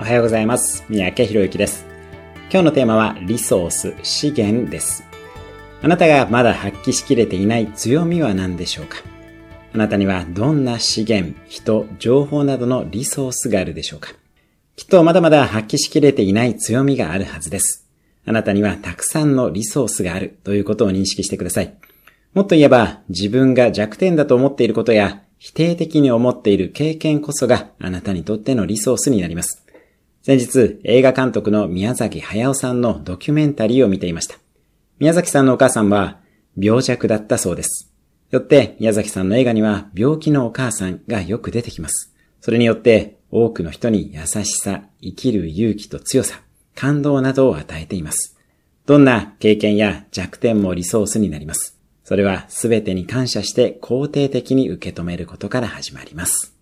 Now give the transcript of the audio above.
おはようございます。三宅博之です。今日のテーマはリソース、資源です。あなたがまだ発揮しきれていない強みは何でしょうか？あなたにはどんな資源、人、情報などのリソースがあるでしょうか？きっとまだまだ発揮しきれていない強みがあるはずです。あなたにはたくさんのリソースがあるということを認識してください。もっと言えば、自分が弱点だと思っていることや、否定的に思っている経験こそがあなたにとってのリソースになります。先日、映画監督の宮崎駿さんのドキュメンタリーを見ていました。宮崎さんのお母さんは病弱だったそうです。よって宮崎さんの映画には病気のお母さんがよく出てきます。それによって多くの人に優しさ、生きる勇気と強さ、感動などを与えています。どんな経験や弱点もリソースになります。それは全てに感謝して肯定的に受け止めることから始まります。